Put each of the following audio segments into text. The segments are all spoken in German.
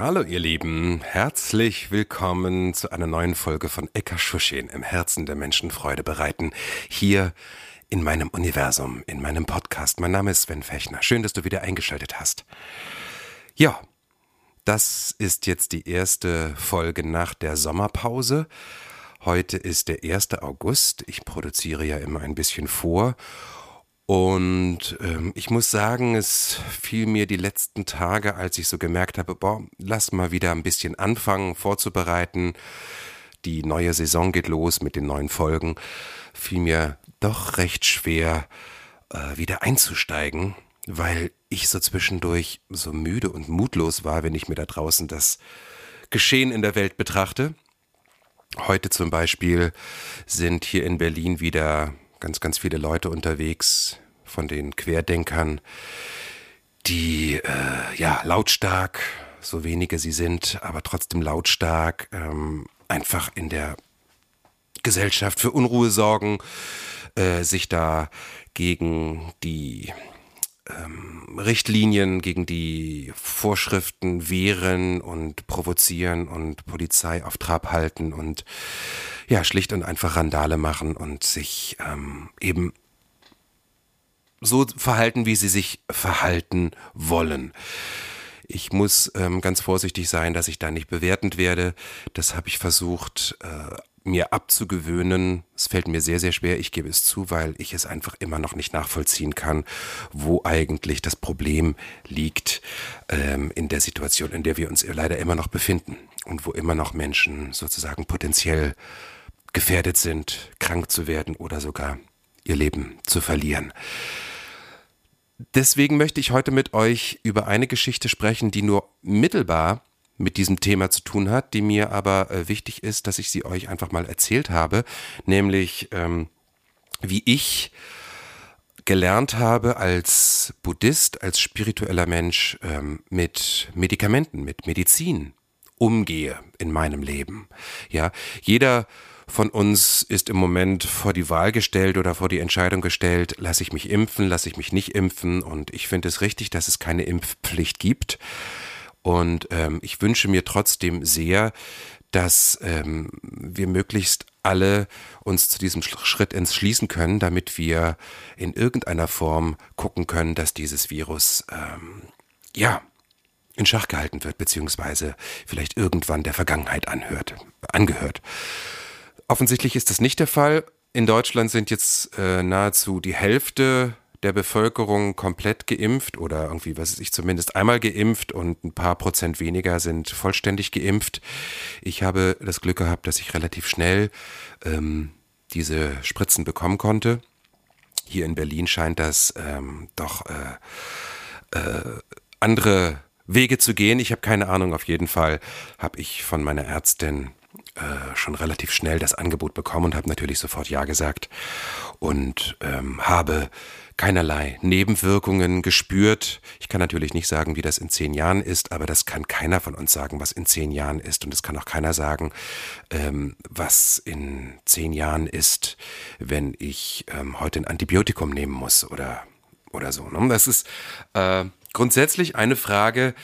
Hallo ihr Lieben, herzlich willkommen zu einer neuen Folge von Eka Schuschin im Herzen der Menschen Freude bereiten. Hier in meinem Universum, in meinem Podcast. Mein Name ist Sven Fechner. Schön, dass du wieder eingeschaltet hast. Ja, das ist jetzt die erste Folge nach der Sommerpause. Heute ist der 1. August. Ich produziere ja immer ein bisschen vor. Und ähm, ich muss sagen, es fiel mir die letzten Tage, als ich so gemerkt habe, boah, lass mal wieder ein bisschen anfangen, vorzubereiten. Die neue Saison geht los mit den neuen Folgen. Fiel mir doch recht schwer, äh, wieder einzusteigen, weil ich so zwischendurch so müde und mutlos war, wenn ich mir da draußen das Geschehen in der Welt betrachte. Heute zum Beispiel sind hier in Berlin wieder ganz, ganz viele Leute unterwegs von den Querdenkern, die äh, ja lautstark, so wenige sie sind, aber trotzdem lautstark, ähm, einfach in der Gesellschaft für Unruhe sorgen, äh, sich da gegen die ähm, Richtlinien, gegen die Vorschriften wehren und provozieren und Polizei auf Trab halten und ja, schlicht und einfach Randale machen und sich ähm, eben so verhalten, wie sie sich verhalten wollen. Ich muss ähm, ganz vorsichtig sein, dass ich da nicht bewertend werde. Das habe ich versucht, äh, mir abzugewöhnen. Es fällt mir sehr, sehr schwer, ich gebe es zu, weil ich es einfach immer noch nicht nachvollziehen kann, wo eigentlich das Problem liegt ähm, in der Situation, in der wir uns leider immer noch befinden und wo immer noch Menschen sozusagen potenziell gefährdet sind, krank zu werden oder sogar ihr Leben zu verlieren. Deswegen möchte ich heute mit euch über eine Geschichte sprechen, die nur mittelbar mit diesem Thema zu tun hat, die mir aber äh, wichtig ist, dass ich sie euch einfach mal erzählt habe, nämlich ähm, wie ich gelernt habe als Buddhist, als spiritueller Mensch ähm, mit Medikamenten, mit Medizin umgehe in meinem Leben. Ja, jeder von uns ist im Moment vor die Wahl gestellt oder vor die Entscheidung gestellt, lasse ich mich impfen, lasse ich mich nicht impfen. Und ich finde es richtig, dass es keine Impfpflicht gibt. Und ähm, ich wünsche mir trotzdem sehr, dass ähm, wir möglichst alle uns zu diesem Schritt entschließen können, damit wir in irgendeiner Form gucken können, dass dieses Virus ähm, ja in Schach gehalten wird, beziehungsweise vielleicht irgendwann der Vergangenheit anhört, angehört. Offensichtlich ist das nicht der Fall. In Deutschland sind jetzt äh, nahezu die Hälfte der Bevölkerung komplett geimpft oder irgendwie, was weiß ich, zumindest einmal geimpft und ein paar Prozent weniger sind vollständig geimpft. Ich habe das Glück gehabt, dass ich relativ schnell ähm, diese Spritzen bekommen konnte. Hier in Berlin scheint das ähm, doch äh, äh, andere Wege zu gehen. Ich habe keine Ahnung. Auf jeden Fall habe ich von meiner Ärztin äh, schon relativ schnell das Angebot bekommen und habe natürlich sofort Ja gesagt und ähm, habe keinerlei Nebenwirkungen gespürt. Ich kann natürlich nicht sagen, wie das in zehn Jahren ist, aber das kann keiner von uns sagen, was in zehn Jahren ist. Und es kann auch keiner sagen, ähm, was in zehn Jahren ist, wenn ich ähm, heute ein Antibiotikum nehmen muss oder, oder so. Ne? Das ist äh, grundsätzlich eine Frage,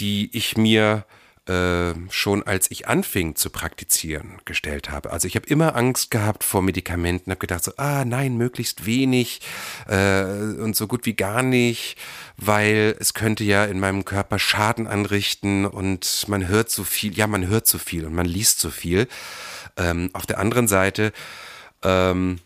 die ich mir äh, schon als ich anfing zu praktizieren gestellt habe. Also ich habe immer Angst gehabt vor Medikamenten, habe gedacht so, ah nein, möglichst wenig äh, und so gut wie gar nicht, weil es könnte ja in meinem Körper Schaden anrichten und man hört so viel, ja man hört so viel und man liest so viel. Ähm, auf der anderen Seite ähm,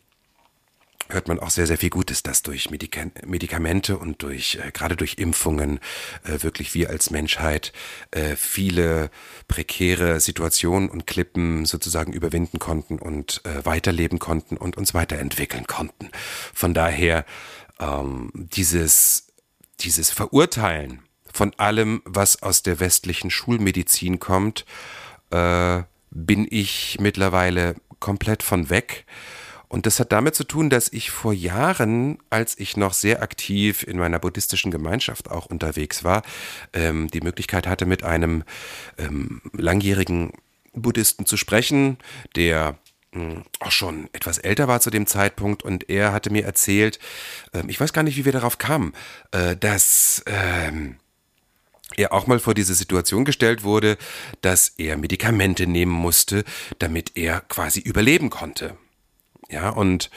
hört man auch sehr, sehr viel Gutes, dass durch Medikamente und durch, äh, gerade durch Impfungen, äh, wirklich wir als Menschheit äh, viele prekäre Situationen und Klippen sozusagen überwinden konnten und äh, weiterleben konnten und uns weiterentwickeln konnten. Von daher ähm, dieses, dieses Verurteilen von allem, was aus der westlichen Schulmedizin kommt, äh, bin ich mittlerweile komplett von weg. Und das hat damit zu tun, dass ich vor Jahren, als ich noch sehr aktiv in meiner buddhistischen Gemeinschaft auch unterwegs war, ähm, die Möglichkeit hatte, mit einem ähm, langjährigen Buddhisten zu sprechen, der hm, auch schon etwas älter war zu dem Zeitpunkt und er hatte mir erzählt, äh, ich weiß gar nicht, wie wir darauf kamen, äh, dass äh, er auch mal vor diese Situation gestellt wurde, dass er Medikamente nehmen musste, damit er quasi überleben konnte. Ja, und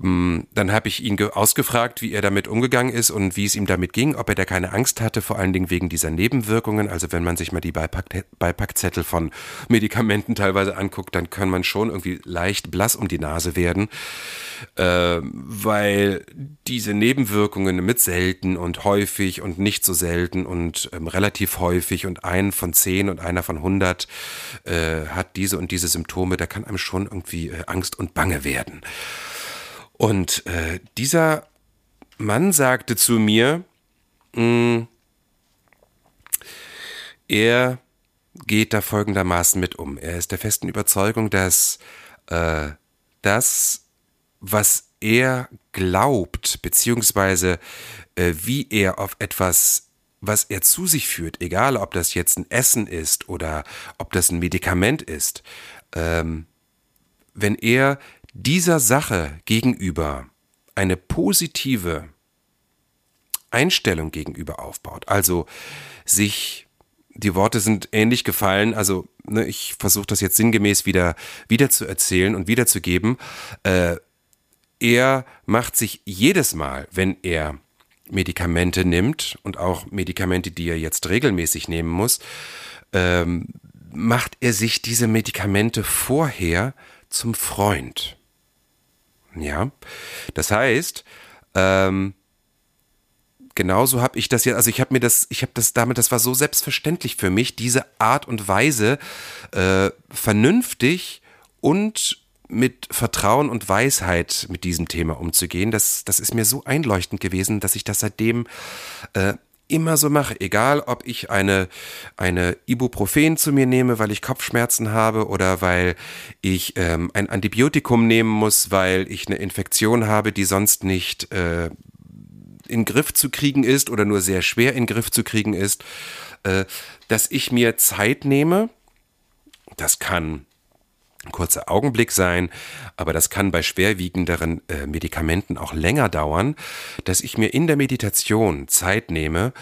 dann habe ich ihn ausgefragt, wie er damit umgegangen ist und wie es ihm damit ging, ob er da keine Angst hatte, vor allen Dingen wegen dieser Nebenwirkungen. Also wenn man sich mal die Beipack Beipackzettel von Medikamenten teilweise anguckt, dann kann man schon irgendwie leicht blass um die Nase werden, äh, weil diese Nebenwirkungen mit selten und häufig und nicht so selten und ähm, relativ häufig und ein von zehn und einer von hundert äh, hat diese und diese Symptome, da kann einem schon irgendwie äh, Angst und Bange werden. Und äh, dieser Mann sagte zu mir, mh, mm, er geht da folgendermaßen mit um. Er ist der festen Überzeugung, dass äh, das, was er glaubt, beziehungsweise äh, wie er auf etwas, was er zu sich führt, egal ob das jetzt ein Essen ist oder ob das ein Medikament ist, ähm, wenn er dieser Sache gegenüber eine positive Einstellung gegenüber aufbaut, also sich die Worte sind ähnlich gefallen, also ne, ich versuche das jetzt sinngemäß wieder, wieder zu erzählen und wiederzugeben. Äh, er macht sich jedes Mal, wenn er Medikamente nimmt und auch Medikamente, die er jetzt regelmäßig nehmen muss, ähm, macht er sich diese Medikamente vorher zum Freund. Ja, das heißt, ähm, genauso habe ich das ja, also ich habe mir das, ich habe das damit, das war so selbstverständlich für mich, diese Art und Weise äh, vernünftig und mit Vertrauen und Weisheit mit diesem Thema umzugehen. Das, das ist mir so einleuchtend gewesen, dass ich das seitdem äh, immer so mache, egal ob ich eine, eine Ibuprofen zu mir nehme, weil ich Kopfschmerzen habe oder weil ich ähm, ein Antibiotikum nehmen muss, weil ich eine Infektion habe, die sonst nicht äh, in Griff zu kriegen ist oder nur sehr schwer in Griff zu kriegen ist, äh, dass ich mir Zeit nehme. Das kann kurzer Augenblick sein, aber das kann bei schwerwiegenderen äh, Medikamenten auch länger dauern, dass ich mir in der Meditation Zeit nehme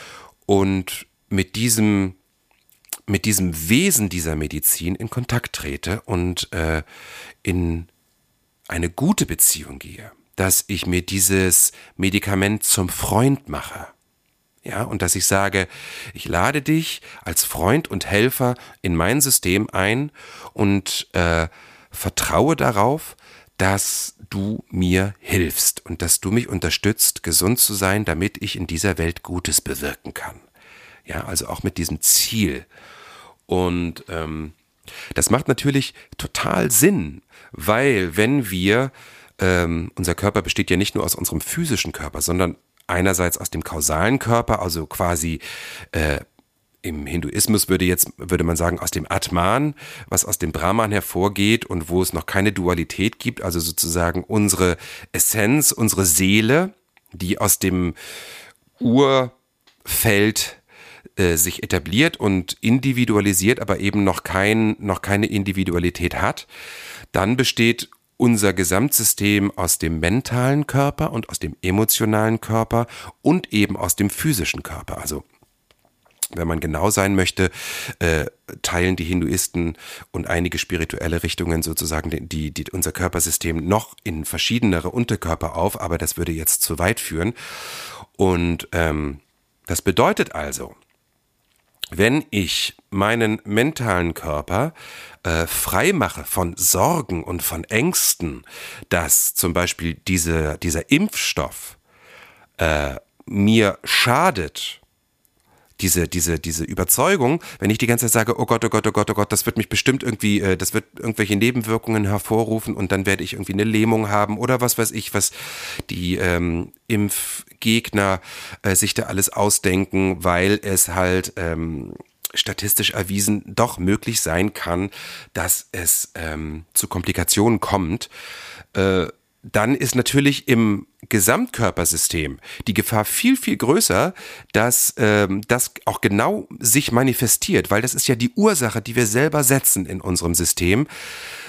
und mit diesem mit diesem Wesen dieser Medizin in Kontakt trete und äh, in eine gute Beziehung gehe, dass ich mir dieses Medikament zum Freund mache. Ja, und dass ich sage, ich lade dich als Freund und Helfer in mein System ein und äh, vertraue darauf, dass du mir hilfst und dass du mich unterstützt, gesund zu sein, damit ich in dieser Welt Gutes bewirken kann. Ja, also auch mit diesem Ziel. Und ähm, das macht natürlich total Sinn, weil wenn wir, ähm, unser Körper besteht ja nicht nur aus unserem physischen Körper, sondern einerseits aus dem kausalen Körper, also quasi äh, im Hinduismus würde jetzt, würde man sagen, aus dem Atman, was aus dem Brahman hervorgeht und wo es noch keine Dualität gibt, also sozusagen unsere Essenz, unsere Seele, die aus dem Urfeld äh, sich etabliert und individualisiert, aber eben noch, kein, noch keine Individualität hat. Dann besteht unser Gesamtsystem aus dem mentalen Körper und aus dem emotionalen Körper und eben aus dem physischen Körper. Also wenn man genau sein möchte, äh, teilen die Hinduisten und einige spirituelle Richtungen sozusagen die, die, unser Körpersystem noch in verschiedenere Unterkörper auf, aber das würde jetzt zu weit führen. Und ähm, das bedeutet also, wenn ich meinen mentalen Körper äh, frei mache von Sorgen und von Ängsten, dass zum Beispiel diese, dieser Impfstoff äh, mir schadet, diese, diese, diese Überzeugung, wenn ich die ganze Zeit sage, oh Gott, oh Gott, oh Gott, oh Gott, das wird mich bestimmt irgendwie, äh, das wird irgendwelche Nebenwirkungen hervorrufen und dann werde ich irgendwie eine Lähmung haben oder was weiß ich, was die ähm, Impfgegner äh, sich da alles ausdenken, weil es halt ähm, statistisch erwiesen doch möglich sein kann, dass es ähm, zu Komplikationen kommt. Äh, dann ist natürlich im Gesamtkörpersystem die Gefahr viel, viel größer, dass ähm, das auch genau sich manifestiert, weil das ist ja die Ursache, die wir selber setzen in unserem System.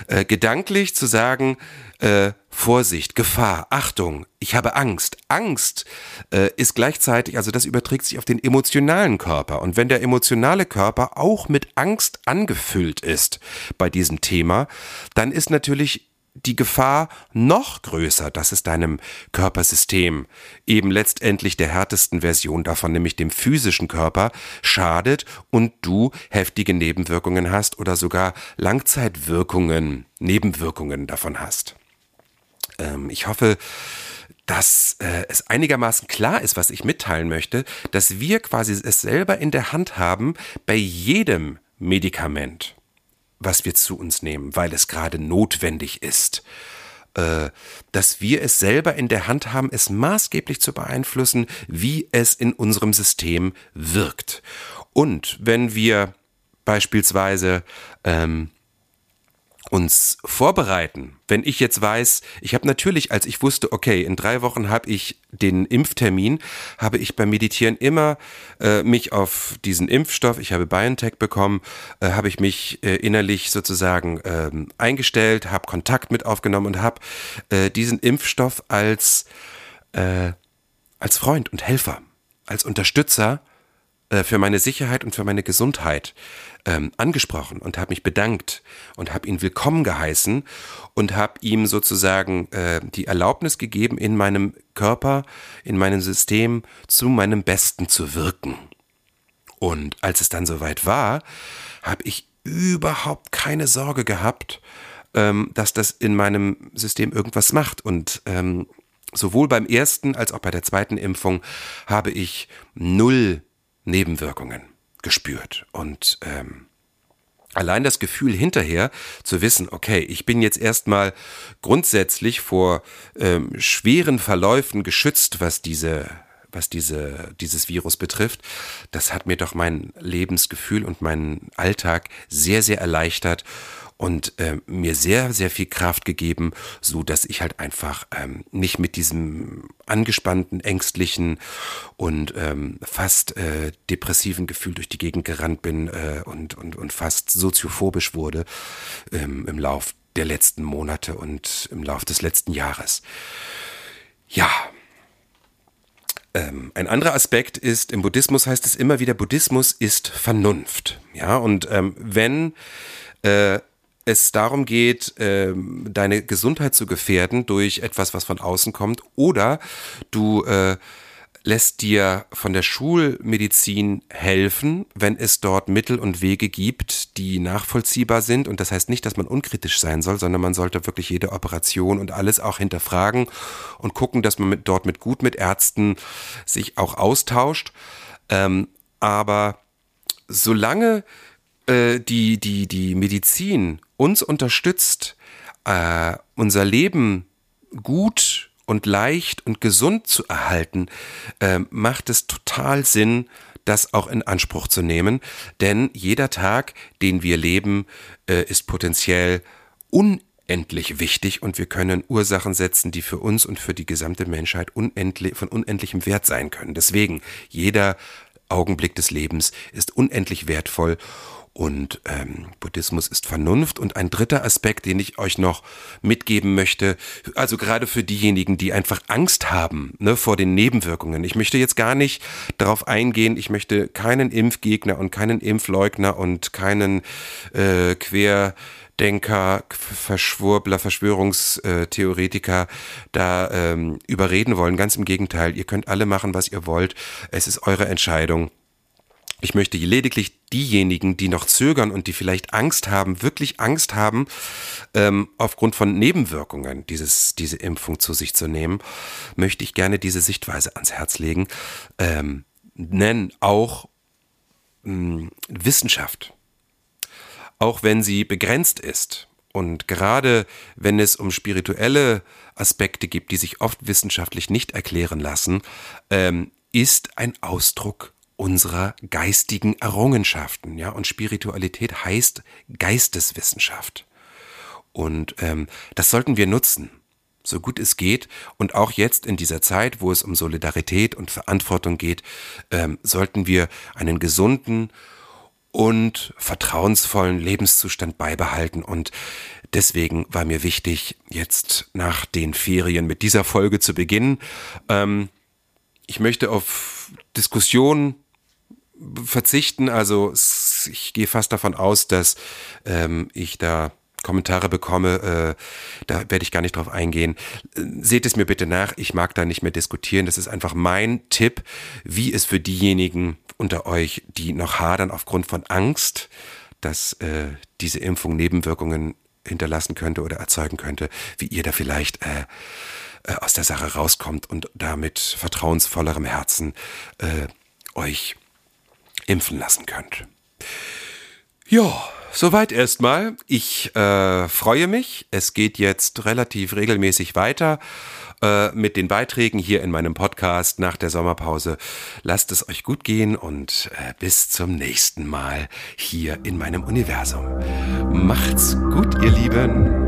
Äh, gedanklich zu sagen, äh, Vorsicht, Gefahr, Achtung, ich habe Angst. Angst äh, ist gleichzeitig, also das überträgt sich auf den emotionalen Körper. Und wenn der emotionale Körper auch mit Angst angefüllt ist bei diesem Thema, dann ist natürlich die Gefahr noch größer, dass es deinem Körpersystem, eben letztendlich der härtesten Version davon, nämlich dem physischen Körper, schadet und du heftige Nebenwirkungen hast oder sogar Langzeitwirkungen, Nebenwirkungen davon hast. Ähm, ich hoffe, dass äh, es einigermaßen klar ist, was ich mitteilen möchte, dass wir quasi es selber in der Hand haben bei jedem Medikament was wir zu uns nehmen, weil es gerade notwendig ist, äh, dass wir es selber in der Hand haben, es maßgeblich zu beeinflussen, wie es in unserem System wirkt. Und wenn wir beispielsweise ähm, uns vorbereiten. Wenn ich jetzt weiß, ich habe natürlich, als ich wusste, okay, in drei Wochen habe ich den Impftermin, habe ich beim Meditieren immer äh, mich auf diesen Impfstoff, ich habe BioNTech bekommen, äh, habe ich mich äh, innerlich sozusagen ähm, eingestellt, habe Kontakt mit aufgenommen und habe äh, diesen Impfstoff als, äh, als Freund und Helfer, als Unterstützer äh, für meine Sicherheit und für meine Gesundheit ähm, angesprochen und habe mich bedankt und habe ihn willkommen geheißen und habe ihm sozusagen äh, die Erlaubnis gegeben, in meinem Körper, in meinem System zu meinem Besten zu wirken. Und als es dann soweit war, habe ich überhaupt keine Sorge gehabt, ähm, dass das in meinem System irgendwas macht. Und ähm, sowohl beim ersten als auch bei der zweiten Impfung habe ich null Nebenwirkungen gespürt. Und ähm, allein das Gefühl hinterher zu wissen, okay, ich bin jetzt erstmal grundsätzlich vor ähm, schweren Verläufen geschützt, was diese was diese, dieses Virus betrifft, das hat mir doch mein Lebensgefühl und meinen Alltag sehr, sehr erleichtert und äh, mir sehr, sehr viel Kraft gegeben, so dass ich halt einfach ähm, nicht mit diesem angespannten, ängstlichen und ähm, fast äh, depressiven Gefühl durch die Gegend gerannt bin äh, und, und, und fast soziophobisch wurde ähm, im Lauf der letzten Monate und im Lauf des letzten Jahres. Ja, ähm, ein anderer Aspekt ist, im Buddhismus heißt es immer wieder, Buddhismus ist Vernunft. Ja, und ähm, wenn äh, es darum geht, ähm, deine Gesundheit zu gefährden durch etwas, was von außen kommt, oder du äh, lässt dir von der Schulmedizin helfen, wenn es dort Mittel und Wege gibt, die nachvollziehbar sind. Und das heißt nicht, dass man unkritisch sein soll, sondern man sollte wirklich jede Operation und alles auch hinterfragen und gucken, dass man mit, dort mit gut mit Ärzten sich auch austauscht. Ähm, aber solange äh, die, die, die Medizin uns unterstützt, äh, unser Leben gut und leicht und gesund zu erhalten, äh, macht es total Sinn, das auch in Anspruch zu nehmen. Denn jeder Tag, den wir leben, äh, ist potenziell unendlich wichtig und wir können Ursachen setzen, die für uns und für die gesamte Menschheit unendlich, von unendlichem Wert sein können. Deswegen, jeder Augenblick des Lebens ist unendlich wertvoll und ähm, Buddhismus ist Vernunft. Und ein dritter Aspekt, den ich euch noch mitgeben möchte, also gerade für diejenigen, die einfach Angst haben ne, vor den Nebenwirkungen. Ich möchte jetzt gar nicht darauf eingehen, ich möchte keinen Impfgegner und keinen Impfleugner und keinen äh, Querdenker, Verschwurbler, Verschwörungstheoretiker da ähm, überreden wollen. Ganz im Gegenteil, ihr könnt alle machen, was ihr wollt. Es ist eure Entscheidung. Ich möchte lediglich diejenigen, die noch zögern und die vielleicht Angst haben, wirklich Angst haben, ähm, aufgrund von Nebenwirkungen dieses, diese Impfung zu sich zu nehmen, möchte ich gerne diese Sichtweise ans Herz legen. Ähm, nennen auch mh, Wissenschaft, auch wenn sie begrenzt ist, und gerade wenn es um spirituelle Aspekte gibt, die sich oft wissenschaftlich nicht erklären lassen, ähm, ist ein Ausdruck unserer geistigen Errungenschaften. Ja? Und Spiritualität heißt Geisteswissenschaft. Und ähm, das sollten wir nutzen, so gut es geht. Und auch jetzt in dieser Zeit, wo es um Solidarität und Verantwortung geht, ähm, sollten wir einen gesunden und vertrauensvollen Lebenszustand beibehalten. Und deswegen war mir wichtig, jetzt nach den Ferien mit dieser Folge zu beginnen. Ähm, ich möchte auf Diskussionen verzichten. Also ich gehe fast davon aus, dass ähm, ich da Kommentare bekomme, äh, da werde ich gar nicht drauf eingehen. Seht es mir bitte nach, ich mag da nicht mehr diskutieren. Das ist einfach mein Tipp, wie es für diejenigen unter euch, die noch hadern aufgrund von Angst, dass äh, diese Impfung Nebenwirkungen hinterlassen könnte oder erzeugen könnte, wie ihr da vielleicht äh, äh, aus der Sache rauskommt und da mit vertrauensvollerem Herzen äh, euch impfen lassen könnt. Ja, Soweit erstmal. Ich äh, freue mich. Es geht jetzt relativ regelmäßig weiter äh, mit den Beiträgen hier in meinem Podcast nach der Sommerpause. Lasst es euch gut gehen und äh, bis zum nächsten Mal hier in meinem Universum. Macht's gut, ihr Lieben.